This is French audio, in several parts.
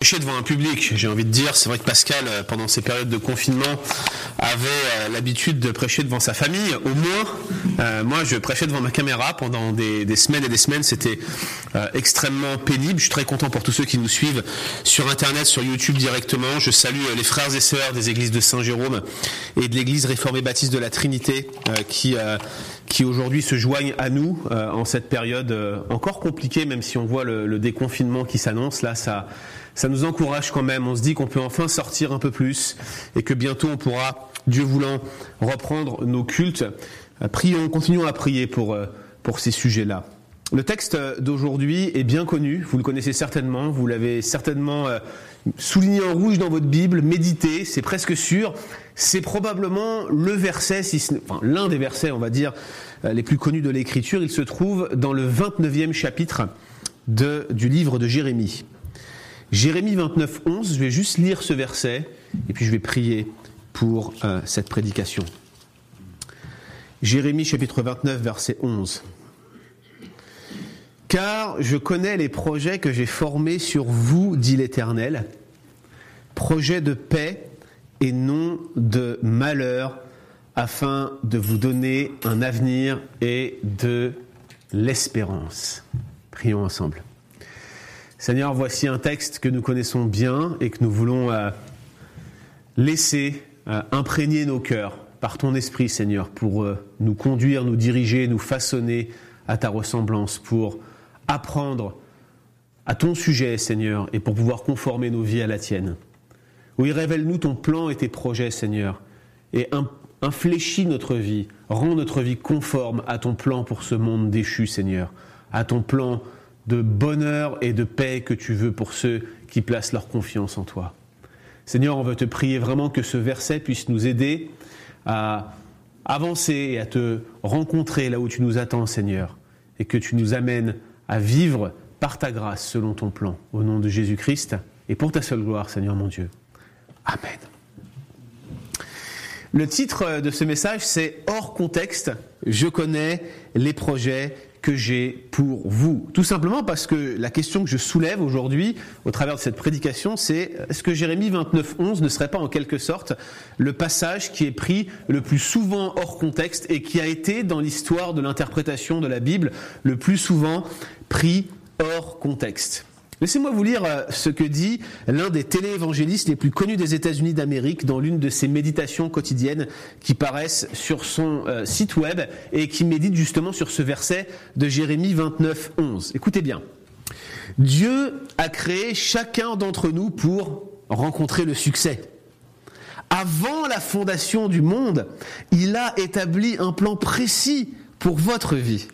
Devant un public, j'ai envie de dire, c'est vrai que Pascal, euh, pendant ces périodes de confinement, avait euh, l'habitude de prêcher devant sa famille, au moins. Euh, moi, je prêchais devant ma caméra pendant des, semaines et des semaines, c'était extrêmement pénible. Je suis très content pour tous ceux qui nous suivent sur Internet, sur YouTube directement. Je salue les frères et sœurs des églises de Saint-Jérôme et de l'église réformée baptiste de la Trinité, qui qui aujourd'hui se joignent à nous en cette période encore compliquée, même si on voit le, le déconfinement qui s'annonce. Là, ça ça nous encourage quand même. On se dit qu'on peut enfin sortir un peu plus et que bientôt on pourra, Dieu voulant, reprendre nos cultes. Prions, continuons à prier pour, pour ces sujets-là. Le texte d'aujourd'hui est bien connu, vous le connaissez certainement, vous l'avez certainement souligné en rouge dans votre Bible, médité, c'est presque sûr. C'est probablement le verset, si l'un des versets, on va dire, les plus connus de l'Écriture. Il se trouve dans le 29e chapitre du livre de Jérémie. Jérémie 29, 11, je vais juste lire ce verset et puis je vais prier pour euh, cette prédication. Jérémie chapitre 29, verset 11. Car je connais les projets que j'ai formés sur vous, dit l'Éternel, projets de paix et non de malheur, afin de vous donner un avenir et de l'espérance. Prions ensemble. Seigneur, voici un texte que nous connaissons bien et que nous voulons euh, laisser euh, imprégner nos cœurs par ton esprit, Seigneur, pour euh, nous conduire, nous diriger, nous façonner à ta ressemblance, pour apprendre à ton sujet, Seigneur, et pour pouvoir conformer nos vies à la tienne. Oui, révèle-nous ton plan et tes projets, Seigneur, et infléchis notre vie, rends notre vie conforme à ton plan pour ce monde déchu, Seigneur, à ton plan de bonheur et de paix que tu veux pour ceux qui placent leur confiance en toi. Seigneur, on veut te prier vraiment que ce verset puisse nous aider à avancer et à te rencontrer là où tu nous attends, Seigneur, et que tu nous amènes à vivre par ta grâce selon ton plan, au nom de Jésus-Christ, et pour ta seule gloire, Seigneur mon Dieu. Amen. Le titre de ce message, c'est Hors contexte, je connais les projets que j'ai pour vous. Tout simplement parce que la question que je soulève aujourd'hui, au travers de cette prédication, c'est est-ce que Jérémie 29.11 ne serait pas en quelque sorte le passage qui est pris le plus souvent hors contexte et qui a été dans l'histoire de l'interprétation de la Bible le plus souvent pris hors contexte? Laissez-moi vous lire euh, ce que dit l'un des téléévangélistes les plus connus des États-Unis d'Amérique dans l'une de ses méditations quotidiennes qui paraissent sur son euh, site web et qui médite justement sur ce verset de Jérémie 29, 11. Écoutez bien. Dieu a créé chacun d'entre nous pour rencontrer le succès. Avant la fondation du monde, il a établi un plan précis pour votre vie.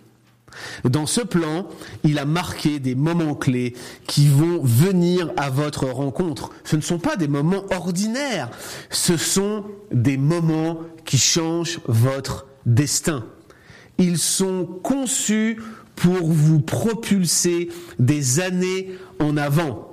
Dans ce plan, il a marqué des moments clés qui vont venir à votre rencontre. Ce ne sont pas des moments ordinaires, ce sont des moments qui changent votre destin. Ils sont conçus pour vous propulser des années en avant.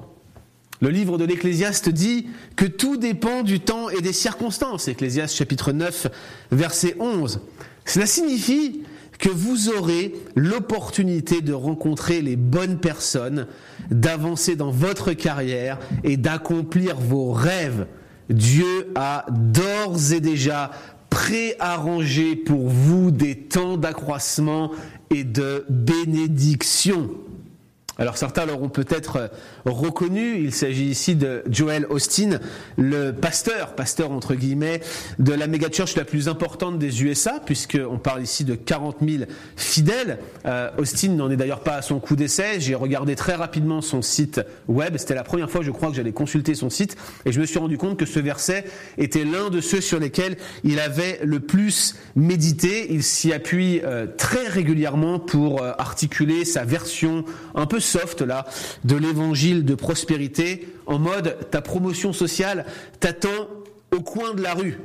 Le livre de l'Ecclésiaste dit que tout dépend du temps et des circonstances. Ecclésiaste chapitre 9, verset 11. Cela signifie que vous aurez l'opportunité de rencontrer les bonnes personnes, d'avancer dans votre carrière et d'accomplir vos rêves. Dieu a d'ores et déjà préarrangé pour vous des temps d'accroissement et de bénédiction. Alors certains l'auront peut-être euh, reconnu, il s'agit ici de Joel Austin, le pasteur, pasteur entre guillemets, de la méga church la plus importante des USA, puisqu'on parle ici de 40 000 fidèles. Euh, Austin n'en est d'ailleurs pas à son coup d'essai, j'ai regardé très rapidement son site web, c'était la première fois je crois que j'allais consulter son site, et je me suis rendu compte que ce verset était l'un de ceux sur lesquels il avait le plus médité, il s'y appuie euh, très régulièrement pour articuler sa version un peu soft là de l'évangile de prospérité en mode ta promotion sociale t'attend au coin de la rue.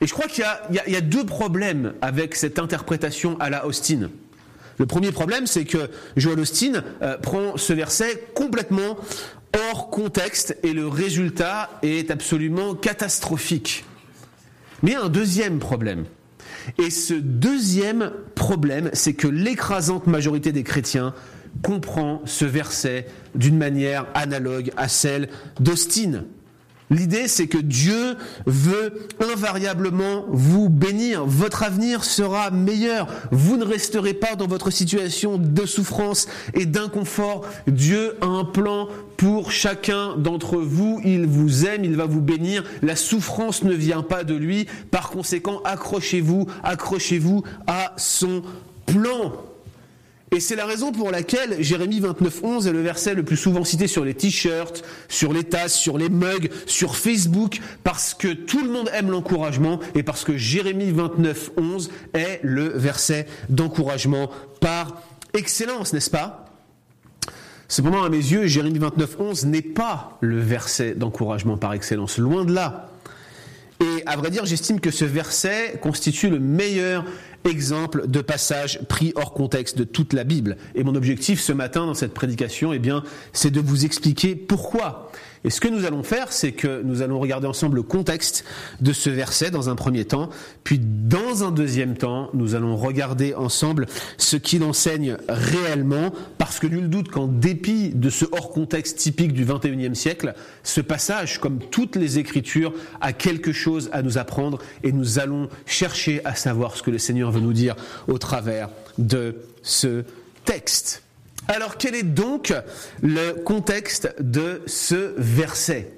Et je crois qu'il y, a deux problèmes avec cette interprétation à la Austin. Le premier problème, c'est que Joel Austin euh, prend ce verset complètement hors contexte et le résultat est absolument catastrophique. Mais il y a un deuxième problème. Et ce deuxième problème, c'est que l'écrasante majorité des chrétiens comprend ce verset d'une manière analogue à celle d'Austin. L'idée, c'est que Dieu veut invariablement vous bénir. Votre avenir sera meilleur. Vous ne resterez pas dans votre situation de souffrance et d'inconfort. Dieu a un plan pour chacun d'entre vous. Il vous aime, il va vous bénir. La souffrance ne vient pas de lui. Par conséquent, accrochez-vous, accrochez-vous à son plan. Et c'est la raison pour laquelle Jérémie 29.11 est le verset le plus souvent cité sur les t-shirts, sur les tasses, sur les mugs, sur Facebook, parce que tout le monde aime l'encouragement et parce que Jérémie 29.11 est le verset d'encouragement par excellence, n'est-ce pas? Cependant, à mes yeux, Jérémie 29.11 n'est pas le verset d'encouragement par excellence, loin de là. Et à vrai dire, j'estime que ce verset constitue le meilleur exemple de passage pris hors contexte de toute la Bible. Et mon objectif ce matin dans cette prédication, eh bien, c'est de vous expliquer pourquoi. Et ce que nous allons faire, c'est que nous allons regarder ensemble le contexte de ce verset dans un premier temps, puis dans un deuxième temps, nous allons regarder ensemble ce qu'il enseigne réellement, parce que nul doute qu'en dépit de ce hors contexte typique du 21e siècle, ce passage, comme toutes les Écritures, a quelque chose à nous apprendre, et nous allons chercher à savoir ce que le Seigneur veut nous dire au travers de ce texte. Alors quel est donc le contexte de ce verset?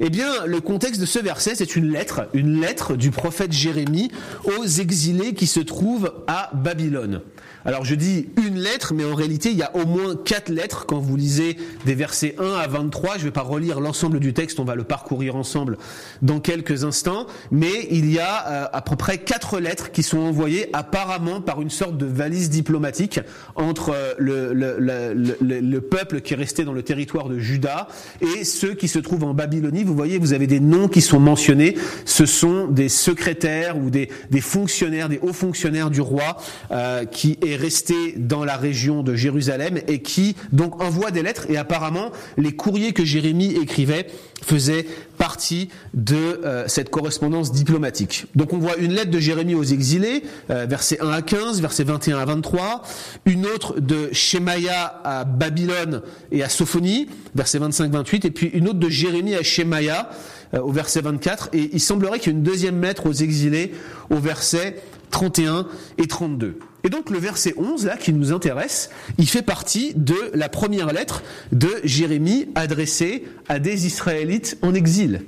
Eh bien, le contexte de ce verset, c'est une lettre, une lettre du prophète Jérémie aux exilés qui se trouvent à Babylone. Alors je dis une lettre, mais en réalité il y a au moins quatre lettres quand vous lisez des versets 1 à 23. Je ne vais pas relire l'ensemble du texte, on va le parcourir ensemble dans quelques instants. Mais il y a euh, à peu près quatre lettres qui sont envoyées apparemment par une sorte de valise diplomatique entre euh, le, le, le, peuple qui est resté dans le territoire de Juda et ceux qui se trouvent en Babylonie. Vous voyez, vous avez des noms qui sont mentionnés. Ce sont des secrétaires ou des, des fonctionnaires, des hauts fonctionnaires du roi euh, qui resté dans la région de Jérusalem et qui donc envoie des lettres et apparemment les courriers que Jérémie écrivait faisaient partie de euh, cette correspondance diplomatique. Donc on voit une lettre de Jérémie aux exilés, euh, versets 1 à 15, versets 21 à 23, une autre de Shemaya à Babylone et à Sophonie, versets 25-28, et puis une autre de Jérémie à Shemaya euh, au verset 24, et il semblerait qu'il y ait une deuxième lettre aux exilés au verset 31 et 32. Et donc le verset 11, là, qui nous intéresse, il fait partie de la première lettre de Jérémie adressée à des Israélites en exil.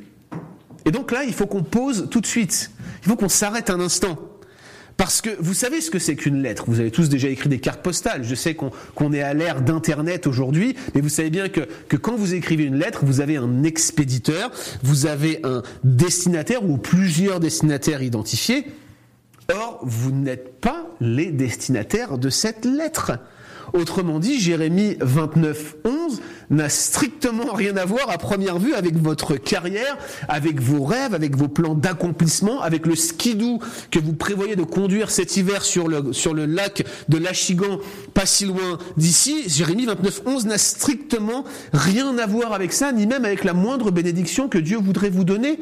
Et donc là, il faut qu'on pose tout de suite. Il faut qu'on s'arrête un instant. Parce que vous savez ce que c'est qu'une lettre? Vous avez tous déjà écrit des cartes postales. Je sais qu'on est à l'ère d'Internet aujourd'hui, mais vous savez bien que, quand vous écrivez une lettre, vous avez un expéditeur, vous avez un destinataire ou plusieurs destinataires identifiés. Or, vous n'êtes pas les destinataires de cette lettre. Autrement dit, Jérémie 29, 11 n'a strictement rien à voir à première vue avec votre carrière, avec vos rêves, avec vos plans d'accomplissement, avec le skidoo que vous prévoyez de conduire cet hiver sur le, sur le lac de l'Achigan, pas si loin d'ici. Jérémie 29, 11 n'a strictement rien à voir avec ça, ni même avec la moindre bénédiction que Dieu voudrait vous donner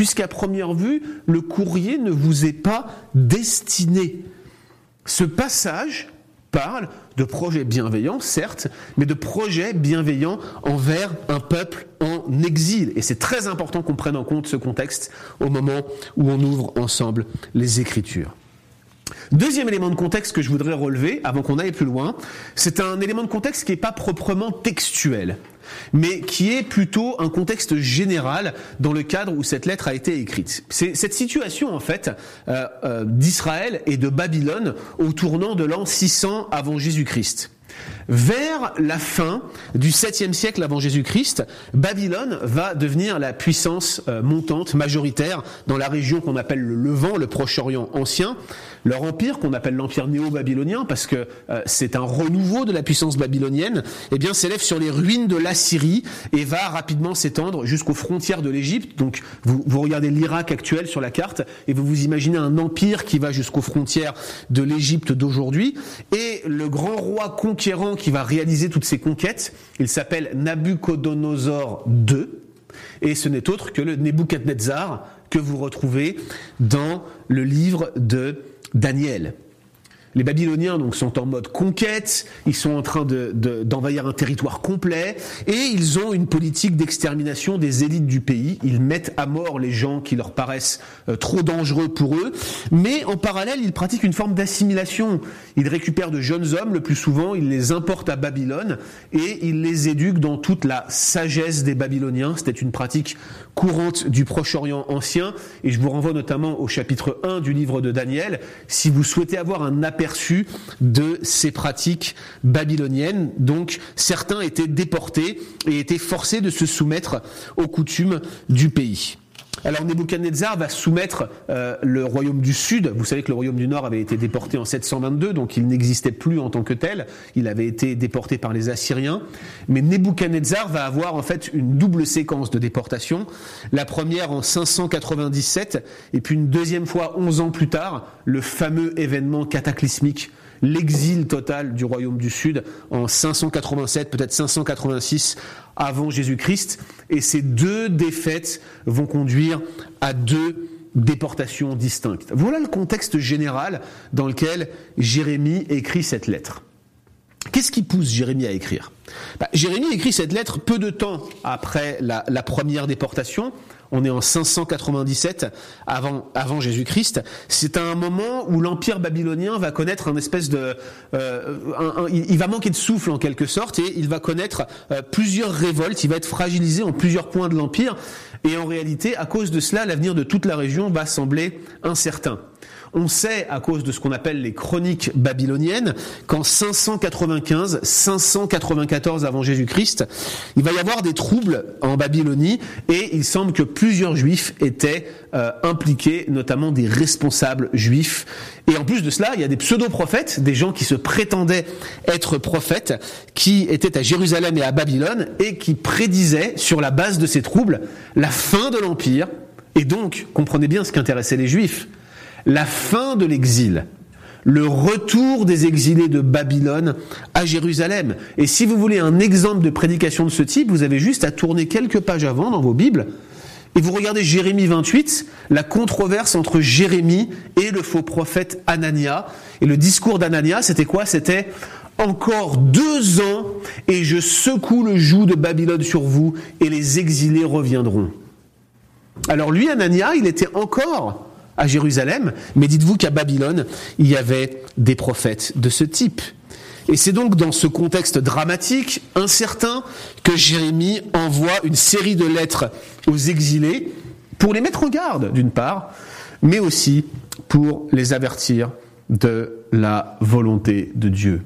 puisqu'à première vue, le courrier ne vous est pas destiné. Ce passage parle de projets bienveillants, certes, mais de projets bienveillants envers un peuple en exil. Et c'est très important qu'on prenne en compte ce contexte au moment où on ouvre ensemble les Écritures. Deuxième élément de contexte que je voudrais relever, avant qu'on aille plus loin, c'est un élément de contexte qui n'est pas proprement textuel, mais qui est plutôt un contexte général dans le cadre où cette lettre a été écrite. C'est cette situation, en fait, euh, euh, d'Israël et de Babylone au tournant de l'an 600 avant Jésus-Christ. Vers la fin du 7e siècle avant Jésus-Christ, Babylone va devenir la puissance euh, montante majoritaire dans la région qu'on appelle le Levant, le Proche-Orient ancien. Leur empire, qu'on appelle l'empire néo-babylonien, parce que euh, c'est un renouveau de la puissance babylonienne, eh bien s'élève sur les ruines de l'Assyrie et va rapidement s'étendre jusqu'aux frontières de l'Égypte. Donc vous, vous regardez l'Irak actuel sur la carte et vous vous imaginez un empire qui va jusqu'aux frontières de l'Égypte d'aujourd'hui. Et le grand roi conquérant qui va réaliser toutes ces conquêtes, il s'appelle Nabucodonosor II. Et ce n'est autre que le Nebuchadnezzar que vous retrouvez dans le livre de Daniel. Les Babyloniens donc sont en mode conquête, ils sont en train d'envahir un territoire complet. Et ils ont une politique d'extermination des élites du pays. Ils mettent à mort les gens qui leur paraissent euh, trop dangereux pour eux, mais en parallèle ils pratiquent une forme d'assimilation. Ils récupèrent de jeunes hommes. Le plus souvent, ils les importent à Babylone. Et ils les éduquent dans toute la sagesse des Babyloniens. C'était une pratique courante du Proche-Orient ancien. Et je vous renvoie notamment au chapitre 1 du livre de Daniel. Si vous souhaitez avoir un aperçu de ces pratiques babyloniennes. Donc certains étaient déportés et étaient forcés de se soumettre aux coutumes du pays. Alors Nebuchadnezzar va soumettre euh, le royaume du sud. Vous savez que le royaume du nord avait été déporté en 722, donc il n'existait plus en tant que tel. Il avait été déporté par les Assyriens. Mais Nebuchadnezzar va avoir en fait une double séquence de déportation. La première en 597, et puis une deuxième fois 11 ans plus tard, le fameux événement cataclysmique l'exil total du royaume du Sud en 587, peut-être 586 avant Jésus-Christ. Et ces deux défaites vont conduire à deux déportations distinctes. Voilà le contexte général dans lequel Jérémie écrit cette lettre. Qu'est-ce qui pousse Jérémie à écrire? Bah, Jérémie écrit cette lettre peu de temps après la, première déportation, on est en 597 avant, avant Jésus-Christ. C'est un moment où l'empire babylonien va connaître un espèce de, euh, il va manquer de souffle en quelque sorte et il va connaître euh, plusieurs révoltes. Il va être fragilisé en plusieurs points de l'empire et en réalité, à cause de cela, l'avenir de toute la région va sembler incertain. On sait, à cause de ce qu'on appelle les chroniques babyloniennes, qu'en 595, 594 avant Jésus-Christ, il va y avoir des troubles en Babylonie et il semble que plusieurs juifs étaient euh, impliqués, notamment des responsables juifs. Et en plus de cela, il y a des pseudo-prophètes, des gens qui se prétendaient être prophètes, qui étaient à Jérusalem et à Babylone et qui prédisaient, sur la base de ces troubles, la fin de l'Empire. Et donc, comprenez bien ce qui intéressait les juifs la fin de l'exil, le retour des exilés de Babylone à Jérusalem. Et si vous voulez un exemple de prédication de ce type, vous avez juste à tourner quelques pages avant dans vos Bibles et vous regardez Jérémie 28, la controverse entre Jérémie et le faux prophète Anania. Et le discours d'Anania, c'était quoi? C'était encore deux ans et je secoue le joug de Babylone sur vous et les exilés reviendront. Alors lui, Anania, il était encore à Jérusalem, mais dites-vous qu'à Babylone, il y avait des prophètes de ce type. Et c'est donc dans ce contexte dramatique, incertain, que Jérémie envoie une série de lettres aux exilés pour les mettre en garde, d'une part, mais aussi pour les avertir de la volonté de Dieu.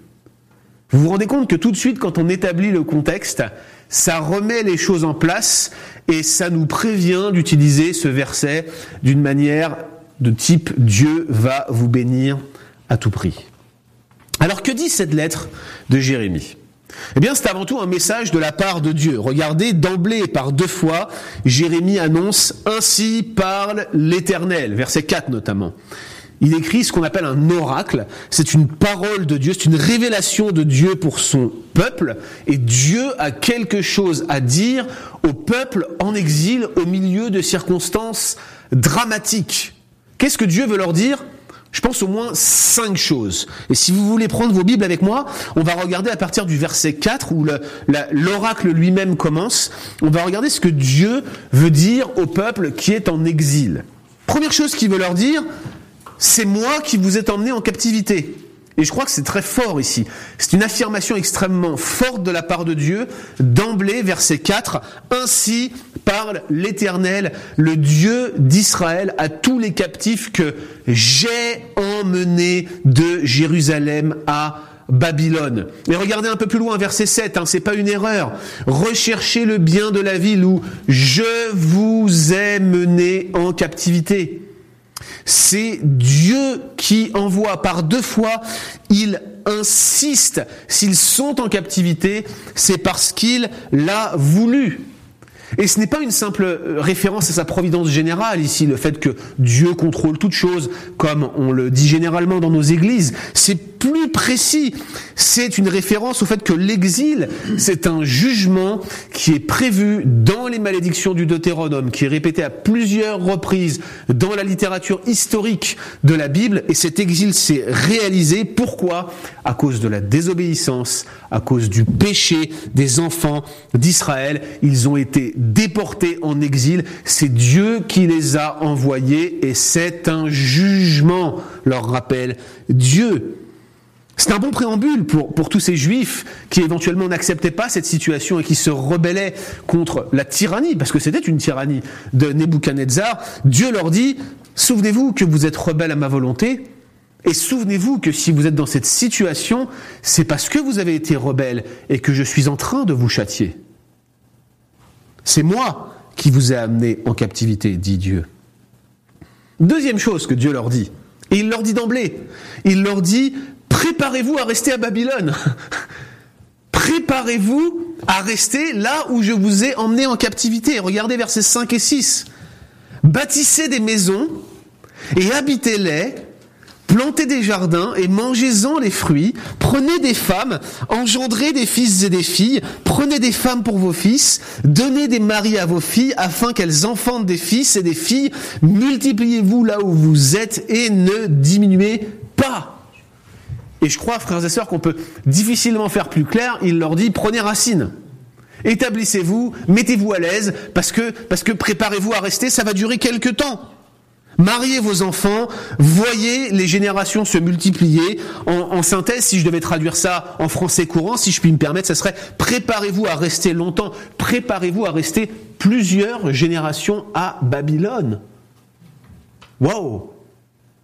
Vous vous rendez compte que tout de suite, quand on établit le contexte, ça remet les choses en place et ça nous prévient d'utiliser ce verset d'une manière de type Dieu va vous bénir à tout prix. Alors que dit cette lettre de Jérémie? Eh bien, c'est avant tout un message de la part de Dieu. Regardez, d'emblée, par deux fois, Jérémie annonce Ainsi parle l'Éternel, verset 4 notamment. Il écrit ce qu'on appelle un oracle. C'est une parole de Dieu, c'est une révélation de Dieu pour son peuple. Et Dieu a quelque chose à dire au peuple en exil au milieu de circonstances dramatiques. Qu'est-ce que Dieu veut leur dire? Je pense au moins cinq choses. Et si vous voulez prendre vos Bibles avec moi, on va regarder à partir du verset 4 où l'oracle lui-même commence. On va regarder ce que Dieu veut dire au peuple qui est en exil. Première chose qu'il veut leur dire, c'est moi qui vous ai emmené en captivité. Et je crois que c'est très fort ici. C'est une affirmation extrêmement forte de la part de Dieu. D'emblée, verset 4, Ainsi parle l'Éternel, le Dieu d'Israël, à tous les captifs que j'ai emmenés de Jérusalem à Babylone. Et regardez un peu plus loin, verset 7, hein, c'est pas une erreur. Recherchez le bien de la ville où je vous ai mené en captivité. C'est Dieu qui envoie par deux fois, il insiste. S'ils sont en captivité, c'est parce qu'il l'a voulu. Et ce n'est pas une simple euh, référence à sa providence générale ici, le fait que Dieu contrôle toutes choses, comme on le dit généralement dans nos églises. C'est plus précis. C'est une référence au fait que l'exil, c'est un jugement qui est prévu dans les malédictions du Deutéronome, qui est répété à plusieurs reprises dans la littérature historique de la Bible. Et cet exil s'est réalisé. Pourquoi? À cause de la désobéissance, à cause du péché des enfants d'Israël. Ils ont été déportés en exil. C'est Dieu qui les a envoyés et c'est un jugement, leur rappelle Dieu. C'est un bon préambule pour, tous ces juifs qui éventuellement n'acceptaient pas cette situation et qui se rebellaient contre la tyrannie, parce que c'était une tyrannie de Nebuchadnezzar. Dieu leur dit, souvenez-vous que vous êtes rebelles à ma volonté, et souvenez-vous que si vous êtes dans cette situation, c'est parce que vous avez été rebelles et que je suis en train de vous châtier. C'est moi qui vous ai amené en captivité, dit Dieu. Deuxième chose que Dieu leur dit, et il leur dit d'emblée, il leur dit, préparez-vous à rester à Babylone. préparez-vous à rester là où je vous ai emmené en captivité. Regardez versets 5 et 6. Bâtissez des maisons et habitez-les plantez des jardins et mangez-en les fruits, prenez des femmes, engendrez des fils et des filles, prenez des femmes pour vos fils, donnez des maris à vos filles afin qu'elles enfantent des fils et des filles, multipliez-vous là où vous êtes et ne diminuez pas. Et je crois, frères et sœurs, qu'on peut difficilement faire plus clair, il leur dit, prenez racine. Établissez-vous, mettez-vous à l'aise, parce que, parce que préparez-vous à rester, ça va durer quelque temps. Mariez vos enfants, voyez les générations se multiplier. En, synthèse, si je devais traduire ça en français courant, si je puis me permettre, ça serait préparez-vous à rester longtemps, préparez-vous à rester plusieurs générations à Babylone. Waouh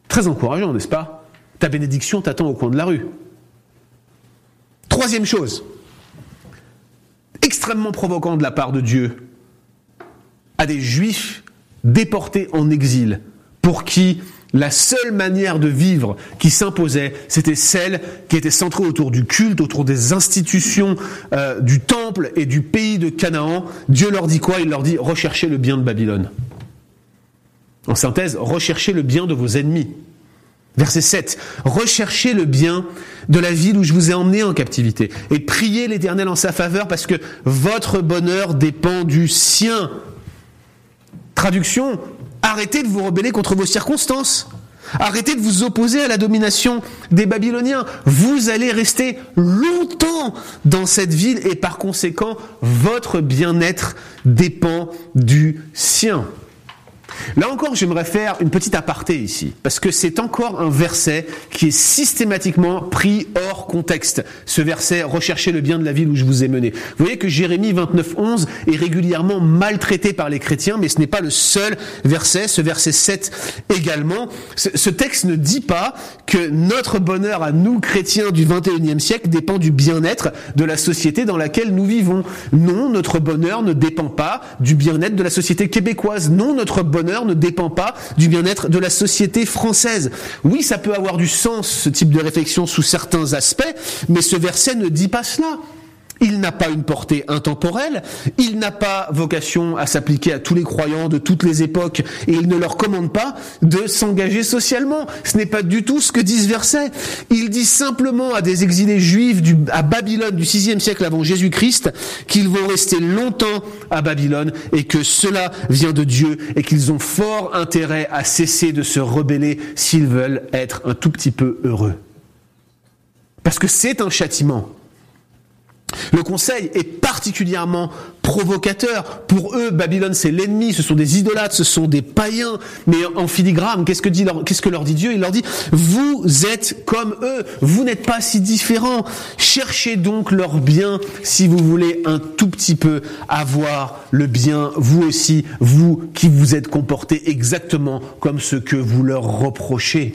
Très encourageant, n'est-ce pas? Ta bénédiction t'attend au coin de la rue. Troisième chose, extrêmement provoquant de la part de Dieu à des juifs déportés en exil pour qui la seule manière de vivre qui s'imposait, c'était celle qui était centrée autour du culte, autour des institutions euh, du temple et du pays de Canaan. Dieu leur dit quoi? Il leur dit recherchez le bien de Babylone. En synthèse, recherchez le bien de vos ennemis. Verset 7. Recherchez le bien de la ville où je vous ai emmené en captivité et priez l'Éternel en sa faveur parce que votre bonheur dépend du sien. Traduction, Arrêtez de vous rebeller contre vos circonstances. Arrêtez de vous opposer à la domination des Babyloniens. Vous allez rester longtemps dans cette ville et par conséquent, votre bien-être dépend du sien. Là encore, j'aimerais faire une petite aparté ici, parce que c'est encore un verset qui est systématiquement pris hors contexte. Ce verset, recherchez le bien de la ville où je vous ai mené. Vous voyez que Jérémie 29, 11 est régulièrement maltraité par les chrétiens, mais ce n'est pas le seul verset, ce verset 7 également. Ce texte ne dit pas que notre bonheur à nous, chrétiens du 21e siècle, dépend du bien-être de la société dans laquelle nous vivons. Non, notre bonheur ne dépend pas du bien-être de la société québécoise. Non, notre bonheur ne dépend pas du bien-être de la société française. Oui, ça peut avoir du sens, ce type de réflexion, sous certains aspects, mais ce verset ne dit pas cela. Il n'a pas une portée intemporelle, il n'a pas vocation à s'appliquer à tous les croyants de toutes les époques et il ne leur commande pas de s'engager socialement. Ce n'est pas du tout ce que dit ce verset. Il dit simplement à des exilés juifs du, à Babylone du VIe siècle avant Jésus-Christ qu'ils vont rester longtemps à Babylone et que cela vient de Dieu et qu'ils ont fort intérêt à cesser de se rebeller s'ils veulent être un tout petit peu heureux. Parce que c'est un châtiment. Le conseil est particulièrement provocateur. Pour eux, Babylone, c'est l'ennemi, ce sont des idolâtres, ce sont des païens. Mais en filigrane, qu'est-ce que, dit qu'est-ce que leur dit Dieu? Il leur dit, vous êtes comme eux, vous n'êtes pas si différents. Cherchez donc leur bien si vous voulez un tout petit peu avoir le bien, vous aussi, vous qui vous êtes comportés exactement comme ce que vous leur reprochez.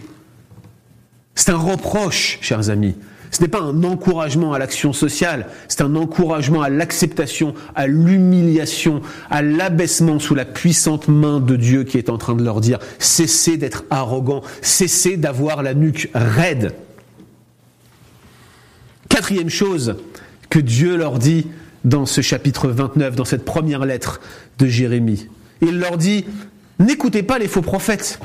C'est un reproche, chers amis. Ce n'est pas un encouragement à l'action sociale, c'est un encouragement à l'acceptation, à l'humiliation, à l'abaissement sous la puissante main de Dieu qui est en train de leur dire cessez d'être arrogant, cessez d'avoir la nuque raide. Quatrième chose que Dieu leur dit dans ce chapitre 29, dans cette première lettre de Jérémie. Il leur dit, n'écoutez pas les faux prophètes.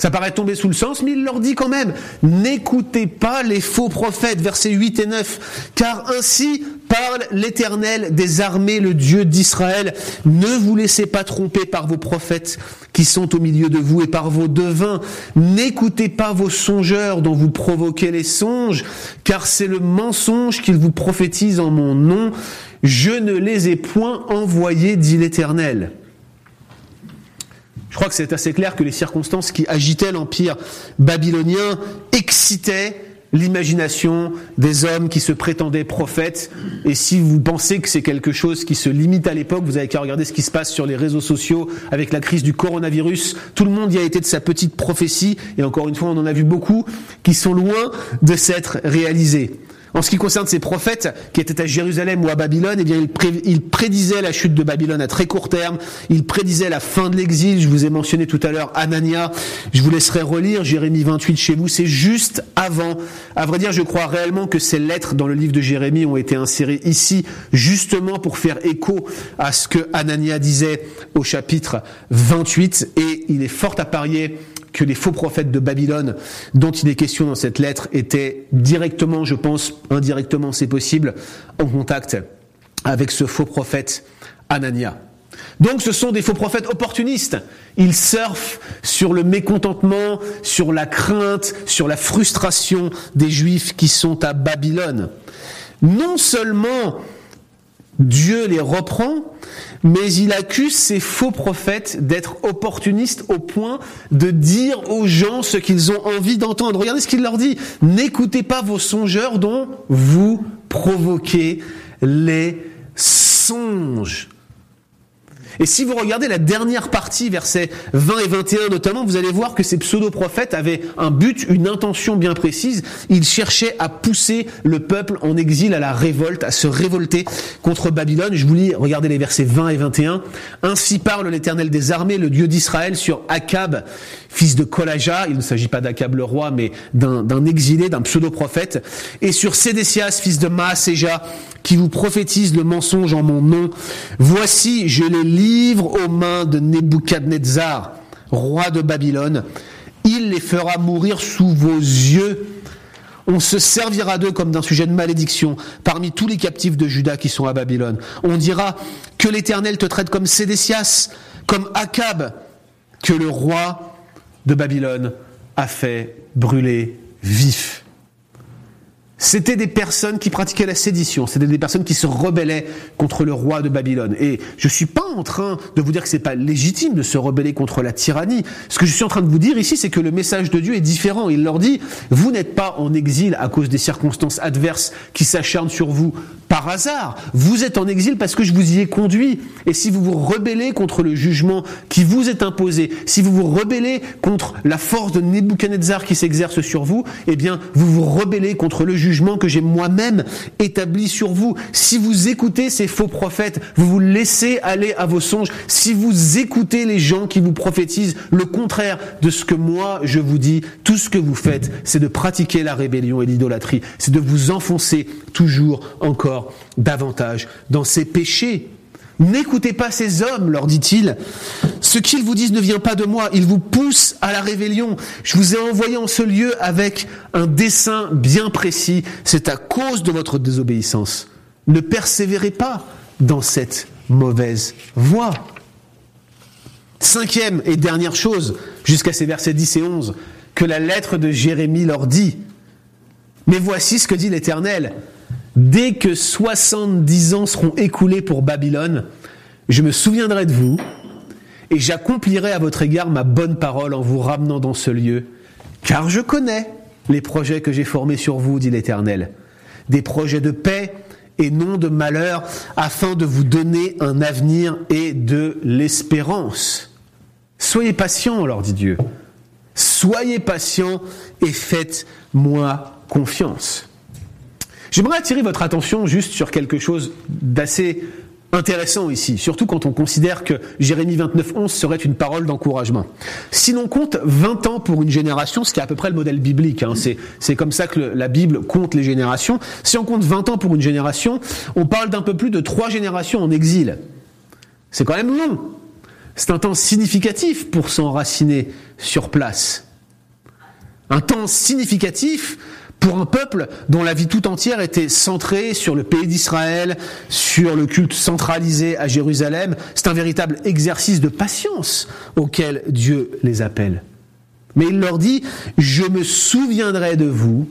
Ça paraît tomber sous le sens, mais il leur dit quand même, n'écoutez pas les faux prophètes, versets 8 et 9, car ainsi parle l'Éternel des armées, le Dieu d'Israël. Ne vous laissez pas tromper par vos prophètes qui sont au milieu de vous et par vos devins. N'écoutez pas vos songeurs dont vous provoquez les songes, car c'est le mensonge qu'ils vous prophétisent en mon nom. Je ne les ai point envoyés, dit l'Éternel. Je crois que c'est assez clair que les circonstances qui agitaient l'empire babylonien excitaient l'imagination des hommes qui se prétendaient prophètes. Et si vous pensez que c'est quelque chose qui se limite à l'époque, vous avez qu'à regarder ce qui se passe sur les réseaux sociaux avec la crise du coronavirus. Tout le monde y a été de sa petite prophétie. Et encore une fois, on en a vu beaucoup qui sont loin de s'être réalisés. En ce qui concerne ces prophètes qui étaient à Jérusalem ou à Babylone, eh bien, ils, prédisaient la chute de Babylone à très court terme. Ils prédisaient la fin de l'exil. Je vous ai mentionné tout à l'heure Anania. Je vous laisserai relire Jérémie 28 chez vous. C'est juste avant. À vrai dire, je crois réellement que ces lettres dans le livre de Jérémie ont été insérées ici justement pour faire écho à ce que Anania disait au chapitre 28. Et il est fort à parier que les faux prophètes de Babylone dont il est question dans cette lettre étaient directement, je pense, indirectement, c'est possible, en contact avec ce faux prophète Anania. Donc ce sont des faux prophètes opportunistes. Ils surfent sur le mécontentement, sur la crainte, sur la frustration des juifs qui sont à Babylone. Non seulement Dieu les reprend, mais il accuse ces faux prophètes d'être opportunistes au point de dire aux gens ce qu'ils ont envie d'entendre. Regardez ce qu'il leur dit. N'écoutez pas vos songeurs dont vous provoquez les songes. Et si vous regardez la dernière partie, versets 20 et 21 notamment, vous allez voir que ces pseudo-prophètes avaient un but, une intention bien précise. Ils cherchaient à pousser le peuple en exil à la révolte, à se révolter contre Babylone. Je vous lis, regardez les versets 20 et 21. Ainsi parle l'Éternel des armées, le Dieu d'Israël, sur Akab, fils de Kolaja. Il ne s'agit pas d'Akab le roi, mais d'un exilé, d'un pseudo-prophète. Et sur Sédécias, fils de Maaséja, qui vous prophétise le mensonge en mon nom. Voici, je les aux mains de Nebuchadnezzar, roi de Babylone. Il les fera mourir sous vos yeux. On se servira d'eux comme d'un sujet de malédiction parmi tous les captifs de Juda qui sont à Babylone. On dira que l'Éternel te traite comme Sédécias, comme Akab, que le roi de Babylone a fait brûler vif. C'était des personnes qui pratiquaient la sédition, c'était des personnes qui se rebellaient contre le roi de Babylone. Et je suis pas en train de vous dire que c'est pas légitime de se rebeller contre la tyrannie. Ce que je suis en train de vous dire ici, c'est que le message de Dieu est différent. Il leur dit, vous n'êtes pas en exil à cause des circonstances adverses qui s'acharnent sur vous par hasard. Vous êtes en exil parce que je vous y ai conduit. Et si vous vous rebellez contre le jugement qui vous est imposé, si vous vous rebellez contre la force de Nebuchadnezzar qui s'exerce sur vous, eh bien, vous vous rebellez contre le jugement que j'ai moi-même établi sur vous. Si vous écoutez ces faux prophètes, vous vous laissez aller à vos songes. Si vous écoutez les gens qui vous prophétisent le contraire de ce que moi je vous dis, tout ce que vous faites, c'est de pratiquer la rébellion et l'idolâtrie. C'est de vous enfoncer toujours encore davantage dans ces péchés. N'écoutez pas ces hommes, leur dit-il. Ce qu'ils vous disent ne vient pas de moi, ils vous poussent à la rébellion. Je vous ai envoyé en ce lieu avec un dessein bien précis. C'est à cause de votre désobéissance. Ne persévérez pas dans cette mauvaise voie. Cinquième et dernière chose, jusqu'à ces versets 10 et 11, que la lettre de Jérémie leur dit. Mais voici ce que dit l'Éternel. Dès que 70 ans seront écoulés pour Babylone, je me souviendrai de vous et j'accomplirai à votre égard ma bonne parole en vous ramenant dans ce lieu, car je connais les projets que j'ai formés sur vous, dit l'Éternel, des projets de paix et non de malheur, afin de vous donner un avenir et de l'espérance. Soyez patients, leur dit Dieu. Soyez patients et faites-moi confiance. J'aimerais attirer votre attention juste sur quelque chose d'assez intéressant ici, surtout quand on considère que Jérémie 29.11 serait une parole d'encouragement. Si l'on compte 20 ans pour une génération, ce qui est à peu près le modèle biblique, hein, c'est comme ça que la Bible compte les générations, si on compte 20 ans pour une génération, on parle d'un peu plus de trois générations en exil. C'est quand même long. C'est un temps significatif pour s'enraciner sur place. Un temps significatif pour un peuple dont la vie tout entière était centrée sur le pays d'Israël, sur le culte centralisé à Jérusalem. C'est un véritable exercice de patience auquel Dieu les appelle. Mais il leur dit, je me souviendrai de vous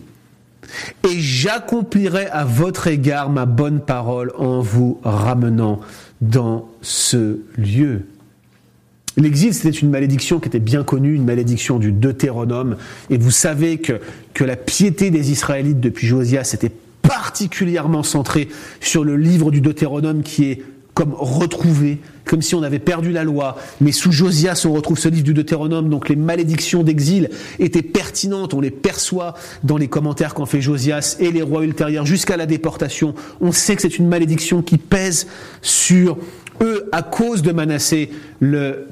et j'accomplirai à votre égard ma bonne parole en vous ramenant dans ce lieu. L'exil, c'était une malédiction qui était bien connue, une malédiction du Deutéronome. Et vous savez que, que la piété des Israélites depuis Josias était particulièrement centrée sur le livre du Deutéronome qui est comme retrouvé, comme si on avait perdu la loi. Mais sous Josias, on retrouve ce livre du Deutéronome, donc les malédictions d'exil étaient pertinentes, on les perçoit dans les commentaires qu'en fait Josias et les rois ultérieurs jusqu'à la déportation. On sait que c'est une malédiction qui pèse sur eux à cause de Manassé, le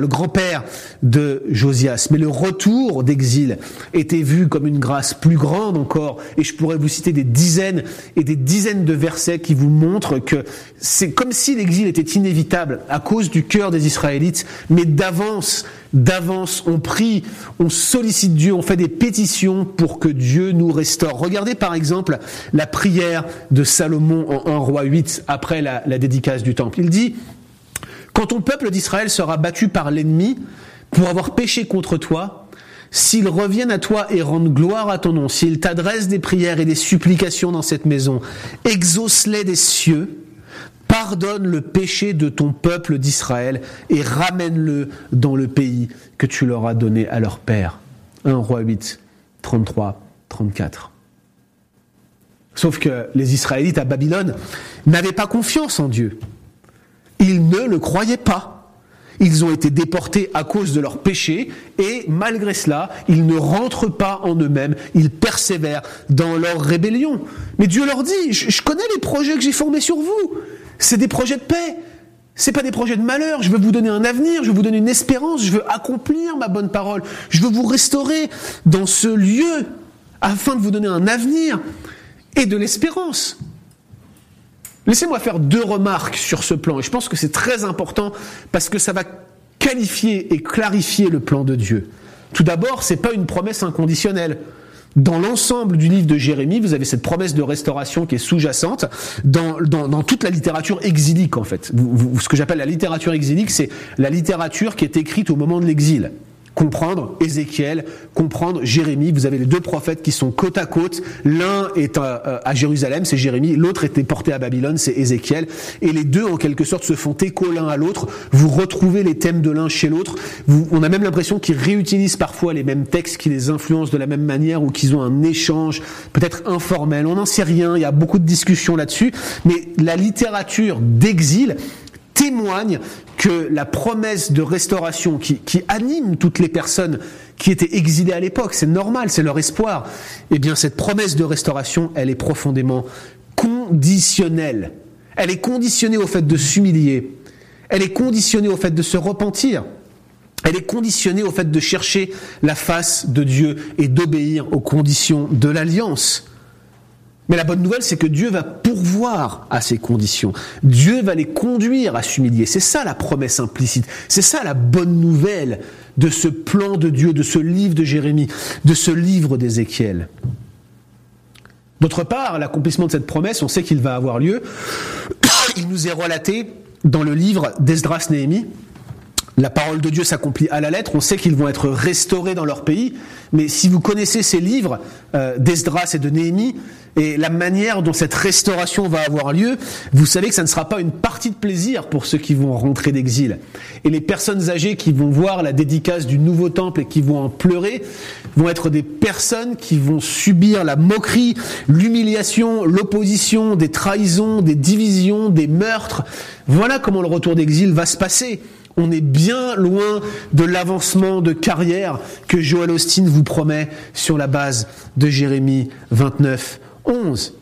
le grand-père de Josias. Mais le retour d'exil était vu comme une grâce plus grande encore. Et je pourrais vous citer des dizaines et des dizaines de versets qui vous montrent que c'est comme si l'exil était inévitable à cause du cœur des Israélites, mais d'avance, d'avance, on prie, on sollicite Dieu, on fait des pétitions pour que Dieu nous restaure. Regardez par exemple la prière de Salomon en 1 roi 8 après la, dédicace du temple. Il dit, quand ton peuple d'Israël sera battu par l'ennemi pour avoir péché contre toi, s'ils reviennent à toi et rendent gloire à ton nom, s'ils t'adressent des prières et des supplications dans cette maison, exauce-les des cieux, pardonne le péché de ton peuple d'Israël et ramène-le dans le pays que tu leur as donné à leur père. 1 roi 8, 33, 34. Sauf que les Israélites à Babylone n'avaient pas confiance en Dieu. Ils ne le croyaient pas. Ils ont été déportés à cause de leurs péchés et malgré cela, ils ne rentrent pas en eux-mêmes, ils persévèrent dans leur rébellion. Mais Dieu leur dit, je, connais les projets que j'ai formés sur vous. C'est des projets de paix. C'est pas des projets de malheur. Je veux vous donner un avenir, je veux vous donner une espérance, je veux accomplir ma bonne parole. Je veux vous restaurer dans ce lieu afin de vous donner un avenir et de l'espérance. Laissez-moi faire deux remarques sur ce plan, et je pense que c'est très important parce que ça va qualifier et clarifier le plan de Dieu. Tout d'abord, ce n'est pas une promesse inconditionnelle. Dans l'ensemble du livre de Jérémie, vous avez cette promesse de restauration qui est sous-jacente dans, toute la littérature exilique en fait. ce que j'appelle la littérature exilique, c'est la littérature qui est écrite au moment de l'exil comprendre Ézéchiel, comprendre Jérémie. Vous avez les deux prophètes qui sont côte à côte. L'un est à, Jérusalem, c'est Jérémie. L'autre était porté à Babylone, c'est Ézéchiel. Et les deux, en quelque sorte, se font écho l'un à l'autre. Vous retrouvez les thèmes de l'un chez l'autre. On a même l'impression qu'ils réutilisent parfois les mêmes textes, qui les influencent de la même manière ou qu'ils ont un échange peut-être informel. On n'en sait rien. Il y a beaucoup de discussions là-dessus. Mais la littérature d'exil témoigne que la promesse de restauration qui, anime toutes les personnes qui étaient exilées à l'époque, c'est normal, c'est leur espoir, eh bien cette promesse de restauration, elle est profondément conditionnelle. Elle est conditionnée au fait de s'humilier. Elle est conditionnée au fait de se repentir. Elle est conditionnée au fait de chercher la face de Dieu et d'obéir aux conditions de l'alliance. Mais la bonne nouvelle, c'est que Dieu va pourvoir à ces conditions. Dieu va les conduire à s'humilier. C'est ça la promesse implicite. C'est ça la bonne nouvelle de ce plan de Dieu, de ce livre de Jérémie, de ce livre d'Ézéchiel. D'autre part, l'accomplissement de cette promesse, on sait qu'il va avoir lieu. Il nous est relaté dans le livre d'Esdras-Néhémie. La parole de Dieu s'accomplit à la lettre. On sait qu'ils vont être restaurés dans leur pays. Mais si vous connaissez ces livres euh, d'Esdras et de Néhémie, et la manière dont cette restauration va avoir lieu, vous savez que ça ne sera pas une partie de plaisir pour ceux qui vont rentrer d'exil. Et les personnes âgées qui vont voir la dédicace du nouveau temple et qui vont en pleurer vont être des personnes qui vont subir la moquerie, l'humiliation, l'opposition, des trahisons, des divisions, des meurtres. Voilà comment le retour d'exil va se passer. On est bien loin de l'avancement de carrière que Joel Austin vous promet sur la base de Jérémie 29 11.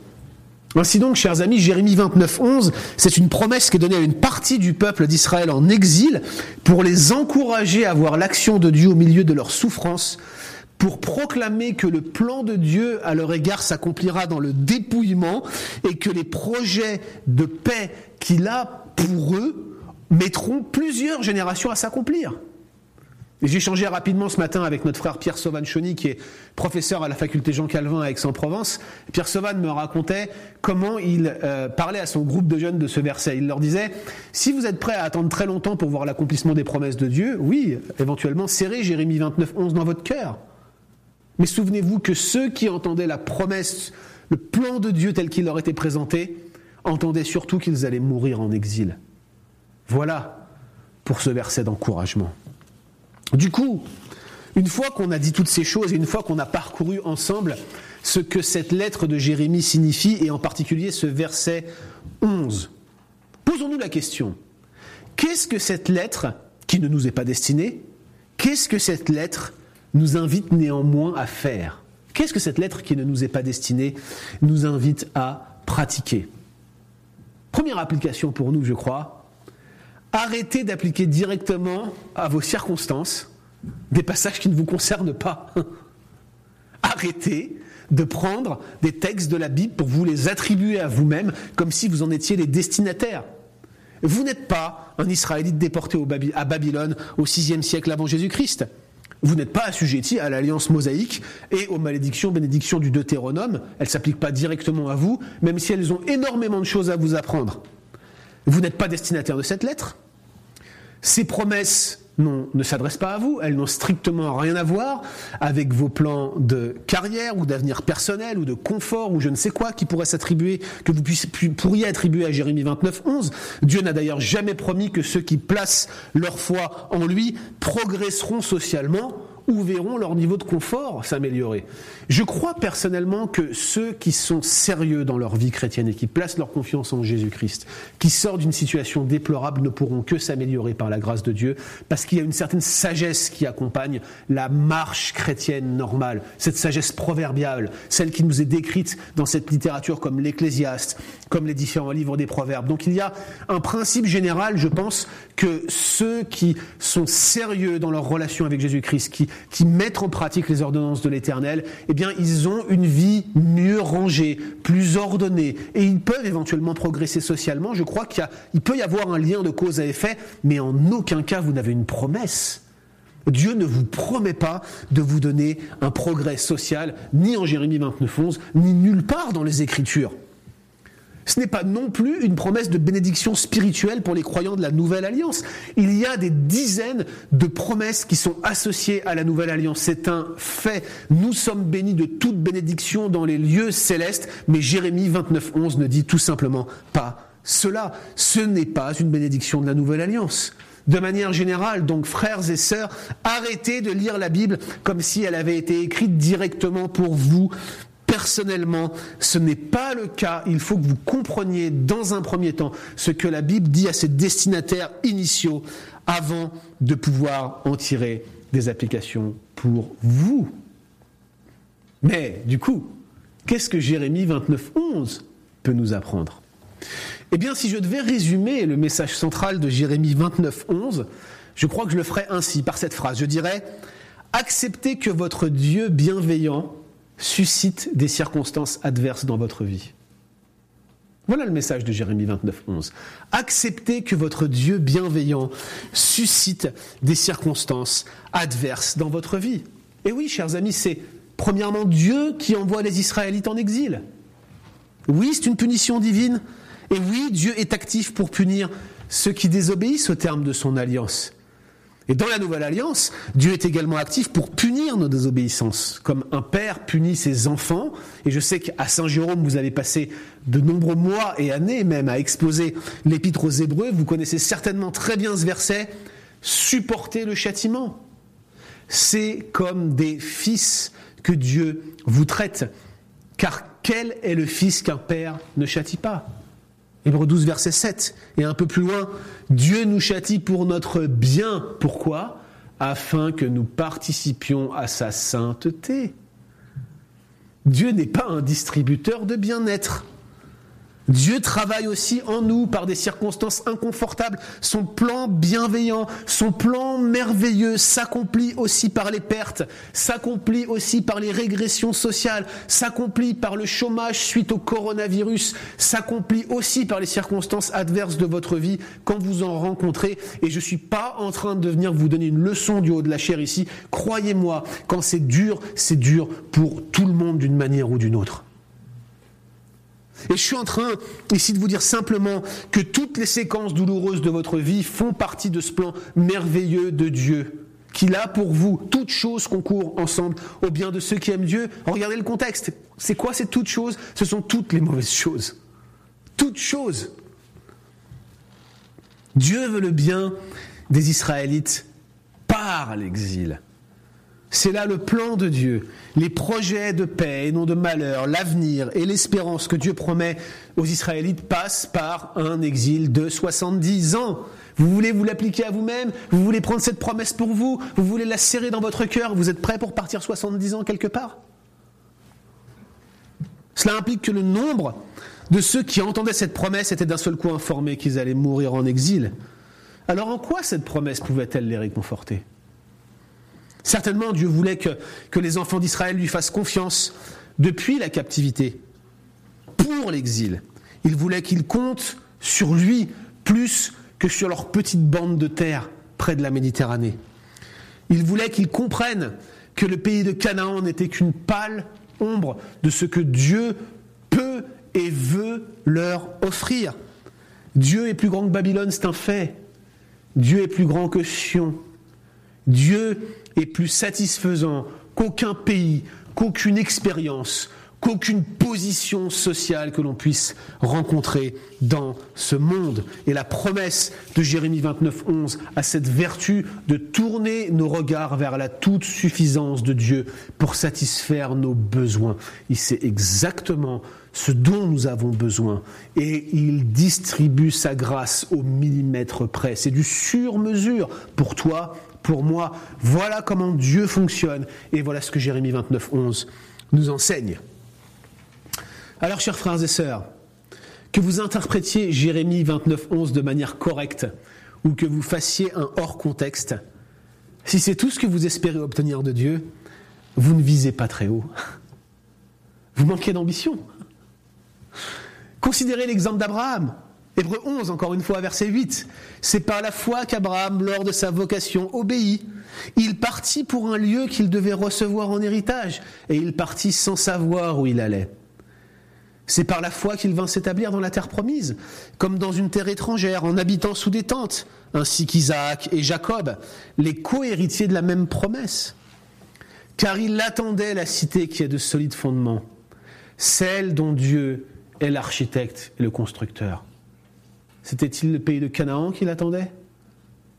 Ainsi donc, chers amis, Jérémie 29, 11, c'est une promesse qui est donnée à une partie du peuple d'Israël en exil pour les encourager à voir l'action de Dieu au milieu de leurs souffrances, pour proclamer que le plan de Dieu à leur égard s'accomplira dans le dépouillement et que les projets de paix qu'il a pour eux mettront plusieurs générations à s'accomplir. J'ai échangé rapidement ce matin avec notre frère Pierre Sauvan-Chauny, qui est professeur à la faculté Jean Calvin à Aix-en-Provence. Pierre Sauvan me racontait comment il euh, parlait à son groupe de jeunes de ce verset. Il leur disait, si vous êtes prêts à attendre très longtemps pour voir l'accomplissement des promesses de Dieu, oui, éventuellement, serrez Jérémie 29, 11 dans votre cœur. Mais souvenez-vous que ceux qui entendaient la promesse, le plan de Dieu tel qu'il leur était présenté, entendaient surtout qu'ils allaient mourir en exil. Voilà pour ce verset d'encouragement. Du coup, une fois qu'on a dit toutes ces choses et une fois qu'on a parcouru ensemble ce que cette lettre de Jérémie signifie, et en particulier ce verset 11, posons-nous la question, qu'est-ce que cette lettre, qui ne nous est pas destinée, qu'est-ce que cette lettre nous invite néanmoins à faire? Qu'est-ce que cette lettre qui ne nous est pas destinée nous invite à pratiquer? Première application pour nous, je crois, arrêtez d'appliquer directement à vos circonstances des passages qui ne vous concernent pas. arrêtez de prendre des textes de la Bible pour vous les attribuer à vous-même comme si vous en étiez les destinataires. Vous n'êtes pas un Israélite déporté à Babylone au VIe siècle avant Jésus-Christ. Vous n'êtes pas assujetti à l'alliance mosaïque et aux malédictions, bénédictions du Deutéronome. Elles ne s'appliquent pas directement à vous, même si elles ont énormément de choses à vous apprendre. Vous n'êtes pas destinataire de cette lettre. Ces promesses ne s'adressent pas à vous, elles n'ont strictement rien à voir avec vos plans de carrière ou d'avenir personnel ou de confort ou je ne sais quoi qui pourrait s'attribuer, que vous pourriez attribuer à Jérémie 29, 11. Dieu n'a d'ailleurs jamais promis que ceux qui placent leur foi en lui progresseront socialement ou verront leur niveau de confort s'améliorer. Je crois personnellement que ceux qui sont sérieux dans leur vie chrétienne et qui placent leur confiance en Jésus-Christ, qui sortent d'une situation déplorable, ne pourront que s'améliorer par la grâce de Dieu, parce qu'il y a une certaine sagesse qui accompagne la marche chrétienne normale, cette sagesse proverbiale, celle qui nous est décrite dans cette littérature comme l'Ecclésiaste, comme les différents livres des proverbes. Donc il y a un principe général, je pense, que ceux qui sont sérieux dans leur relation avec Jésus-Christ, qui qui mettent en pratique les ordonnances de l'Éternel, eh bien, ils ont une vie mieux rangée, plus ordonnée, et ils peuvent éventuellement progresser socialement. Je crois qu'il peut y avoir un lien de cause à effet, mais en aucun cas vous n'avez une promesse. Dieu ne vous promet pas de vous donner un progrès social, ni en Jérémie 29, 11, ni nulle part dans les Écritures ce n'est pas non plus une promesse de bénédiction spirituelle pour les croyants de la Nouvelle Alliance. Il y a des dizaines de promesses qui sont associées à la Nouvelle Alliance. C'est un fait. Nous sommes bénis de toute bénédiction dans les lieux célestes, mais Jérémie 29.11 ne dit tout simplement pas cela. Ce n'est pas une bénédiction de la Nouvelle Alliance. De manière générale, donc frères et sœurs, arrêtez de lire la Bible comme si elle avait été écrite directement pour vous, Personnellement, ce n'est pas le cas. Il faut que vous compreniez dans un premier temps ce que la Bible dit à ses destinataires initiaux avant de pouvoir en tirer des applications pour vous. Mais du coup, qu'est-ce que Jérémie 29, 11 peut nous apprendre? Eh bien, si je devais résumer le message central de Jérémie 29, 11, je crois que je le ferais ainsi, par cette phrase. Je dirais, acceptez que votre Dieu bienveillant suscite des circonstances adverses dans votre vie. Voilà le message de Jérémie 29, 11. Acceptez que votre Dieu bienveillant suscite des circonstances adverses dans votre vie. Et oui, chers amis, c'est premièrement Dieu qui envoie les Israélites en exil. Oui, c'est une punition divine. Et oui, Dieu est actif pour punir ceux qui désobéissent au terme de son alliance. Et dans la nouvelle alliance, Dieu est également actif pour punir nos désobéissances, comme un père punit ses enfants. Et je sais qu'à Saint-Jérôme, vous avez passé de nombreux mois et années même à exposer l'épître aux Hébreux. Vous connaissez certainement très bien ce verset. Supporter le châtiment. C'est comme des fils que Dieu vous traite. Car quel est le fils qu'un père ne châtie pas? Hébreu 12, verset 7. Et un peu plus loin, Dieu nous châtie pour notre bien. Pourquoi? Afin que nous participions à sa sainteté. Dieu n'est pas un distributeur de bien-être. Dieu travaille aussi en nous par des circonstances inconfortables. Son plan bienveillant, son plan merveilleux s'accomplit aussi par les pertes, s'accomplit aussi par les régressions sociales, s'accomplit par le chômage suite au coronavirus, s'accomplit aussi par les circonstances adverses de votre vie quand vous en rencontrez. Et je suis pas en train de venir vous donner une leçon du haut de la chair ici. Croyez-moi, quand c'est dur, c'est dur pour tout le monde d'une manière ou d'une autre. Et je suis en train ici de vous dire simplement que toutes les séquences douloureuses de votre vie font partie de ce plan merveilleux de Dieu, qu'il a pour vous. Toutes choses concourent ensemble au bien de ceux qui aiment Dieu. Regardez le contexte. C'est quoi ces toutes choses? Ce sont toutes les mauvaises choses. Toutes choses. Dieu veut le bien des Israélites par l'exil. C'est là le plan de Dieu, les projets de paix et non de malheur, l'avenir et l'espérance que Dieu promet aux Israélites passent par un exil de 70 ans. Vous voulez vous l'appliquer à vous-même? Vous voulez prendre cette promesse pour vous? Vous voulez la serrer dans votre cœur? Vous êtes prêt pour partir 70 ans quelque part? Cela implique que le nombre de ceux qui entendaient cette promesse étaient d'un seul coup informés qu'ils allaient mourir en exil. Alors en quoi cette promesse pouvait-elle les réconforter? Certainement, Dieu voulait que, les enfants d'Israël lui fassent confiance depuis la captivité, pour l'exil. Il voulait qu'ils comptent sur lui plus que sur leur petite bande de terre près de la Méditerranée. Il voulait qu'ils comprennent que le pays de Canaan n'était qu'une pâle ombre de ce que Dieu peut et veut leur offrir. Dieu est plus grand que Babylone, c'est un fait. Dieu est plus grand que Sion. Dieu est plus satisfaisant qu'aucun pays, qu'aucune expérience, qu'aucune position sociale que l'on puisse rencontrer dans ce monde. Et la promesse de Jérémie 29, 11 a cette vertu de tourner nos regards vers la toute suffisance de Dieu pour satisfaire nos besoins. Il sait exactement ce dont nous avons besoin et il distribue sa grâce au millimètre près. C'est du sur-mesure pour toi pour moi. Voilà comment Dieu fonctionne. Et voilà ce que Jérémie 29, 11 nous enseigne. Alors, chers frères et sœurs, que vous interprétiez Jérémie 29, 11 de manière correcte ou que vous fassiez un hors contexte, si c'est tout ce que vous espérez obtenir de Dieu, vous ne visez pas très haut. Vous manquez d'ambition. Considérez l'exemple d'Abraham. Hébreu 11, encore une fois, verset 8. C'est par la foi qu'Abraham, lors de sa vocation, obéit. Il partit pour un lieu qu'il devait recevoir en héritage, et il partit sans savoir où il allait. C'est par la foi qu'il vint s'établir dans la terre promise, comme dans une terre étrangère, en habitant sous des tentes, ainsi qu'Isaac et Jacob, les co-héritiers de la même promesse. Car il attendait la cité qui a de solides fondements, celle dont Dieu est l'architecte et le constructeur. C'était-il le pays de Canaan qui l'attendait?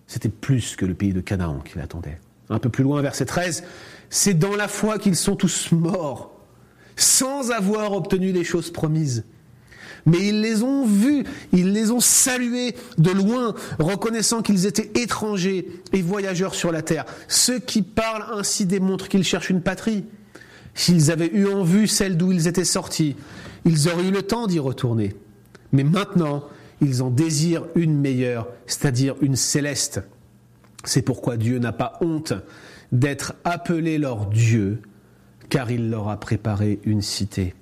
C'était plus que le pays de Canaan qui l'attendait. Un peu plus loin, verset 13, c'est dans la foi qu'ils sont tous morts, sans avoir obtenu les choses promises. Mais ils les ont vus, ils les ont salués de loin, reconnaissant qu'ils étaient étrangers et voyageurs sur la terre. Ceux qui parlent ainsi démontrent qu'ils cherchent une patrie. S'ils avaient eu en vue celle d'où ils étaient sortis, ils auraient eu le temps d'y retourner. Mais maintenant, ils en désirent une meilleure, c'est-à-dire une céleste. C'est pourquoi Dieu n'a pas honte d'être appelé leur Dieu, car il leur a préparé une cité.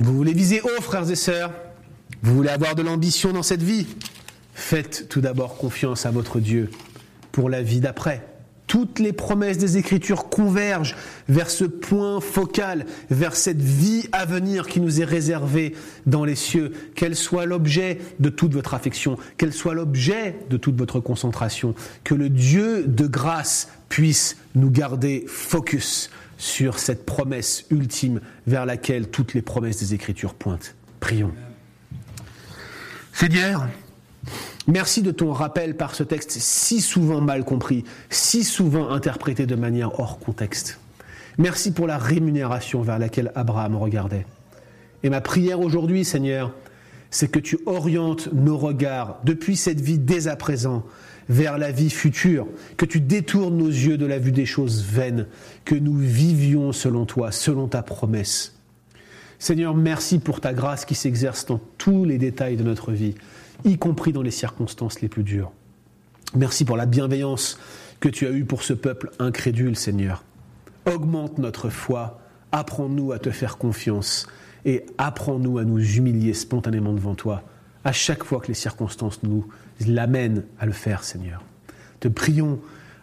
Vous voulez viser haut, frères et sœurs? Vous voulez avoir de l'ambition dans cette vie? Faites tout d'abord confiance à votre Dieu pour la vie d'après. Toutes les promesses des Écritures convergent vers ce point focal, vers cette vie à venir qui nous est réservée dans les cieux, qu'elle soit l'objet de toute votre affection, qu'elle soit l'objet de toute votre concentration, que le Dieu de grâce puisse nous garder focus sur cette promesse ultime vers laquelle toutes les promesses des Écritures pointent. Prions. Seigneur, Merci de ton rappel par ce texte si souvent mal compris, si souvent interprété de manière hors contexte. Merci pour la rémunération vers laquelle Abraham regardait. Et ma prière aujourd'hui, Seigneur, c'est que tu orientes nos regards depuis cette vie dès à présent vers la vie future, que tu détournes nos yeux de la vue des choses vaines, que nous vivions selon toi, selon ta promesse. Seigneur, merci pour ta grâce qui s'exerce dans tous les détails de notre vie, y compris dans les circonstances les plus dures. Merci pour la bienveillance que tu as eue pour ce peuple incrédule, Seigneur. Augmente notre foi, apprends-nous à te faire confiance et apprends-nous à nous humilier spontanément devant toi à chaque fois que les circonstances nous l'amènent à le faire, Seigneur. Te prions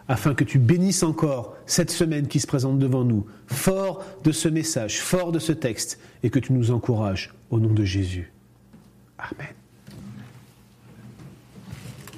afin que tu bénisses encore cette semaine qui se présente devant nous, fort de ce message, fort de ce texte, et que tu nous encourages au nom de Jésus. Amen.